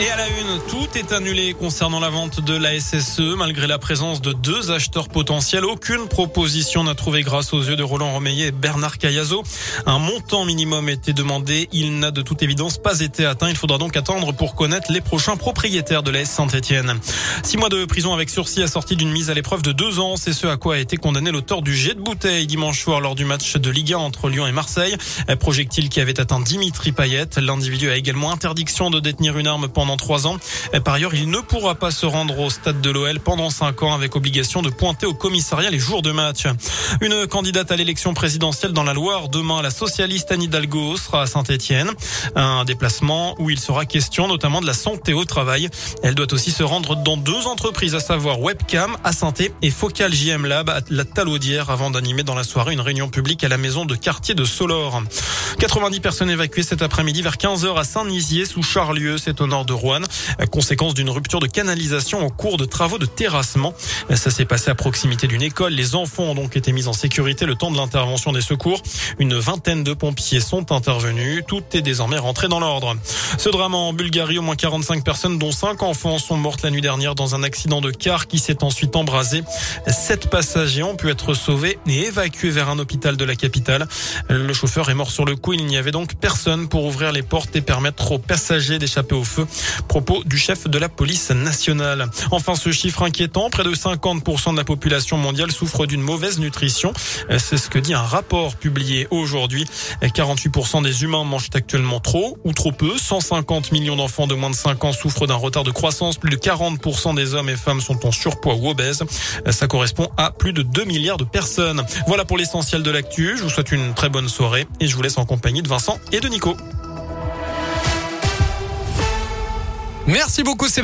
Et à la une, tout est annulé concernant la vente de la SSE. Malgré la présence de deux acheteurs potentiels, aucune proposition n'a trouvé grâce aux yeux de Roland Romeillet et Bernard Cayazo. Un montant minimum était demandé. Il n'a de toute évidence pas été atteint. Il faudra donc attendre pour connaître les prochains propriétaires de la S Saint-Etienne. Six mois de prison avec sursis assorti d'une mise à l'épreuve de deux ans. C'est ce à quoi a été condamné l'auteur du jet de bouteille dimanche soir lors du match de Ligue 1 entre Lyon et Marseille. Projectile qui avait atteint Dimitri Payet. L'individu a également interdiction de détenir une arme pendant trois ans. Par ailleurs, il ne pourra pas se rendre au stade de l'OL pendant cinq ans avec obligation de pointer au commissariat les jours de match. Une candidate à l'élection présidentielle dans la Loire demain, la socialiste Anne Hidalgo sera à Saint-Etienne. Un déplacement où il sera question notamment de la santé au travail. Elle doit aussi se rendre dans deux entreprises, à savoir Webcam à Santé et Focal JM Lab à la Talaudière avant d'animer dans la soirée une réunion publique à la maison de quartier de Solor. 90 personnes évacuées cet après-midi vers 15h à Saint-Nizier sous Charlieu, c'est au nord de Rouen, conséquence d'une rupture de canalisation au cours de travaux de terrassement. Ça s'est passé à proximité d'une école. Les enfants ont donc été mis en sécurité le temps de l'intervention des secours. Une vingtaine de pompiers sont intervenus. Tout est désormais rentré dans l'ordre. Ce drame en Bulgarie, au moins 45 personnes, dont 5 enfants, sont mortes la nuit dernière dans un accident de car qui s'est ensuite embrasé. Sept passagers ont pu être sauvés et évacués vers un hôpital de la capitale. Le chauffeur est mort sur le coup. Il n'y avait donc personne pour ouvrir les portes et permettre aux passagers d'échapper au feu. Propos du chef de la police nationale. Enfin, ce chiffre inquiétant, près de 50% de la population mondiale souffre d'une mauvaise nutrition. C'est ce que dit un rapport publié aujourd'hui. 48% des humains mangent actuellement trop ou trop peu. 150 millions d'enfants de moins de 5 ans souffrent d'un retard de croissance. Plus de 40% des hommes et femmes sont en surpoids ou obèses. Ça correspond à plus de 2 milliards de personnes. Voilà pour l'essentiel de l'actu. Je vous souhaite une très bonne soirée et je vous laisse en compagnie de Vincent et de Nico. Merci beaucoup Sébastien.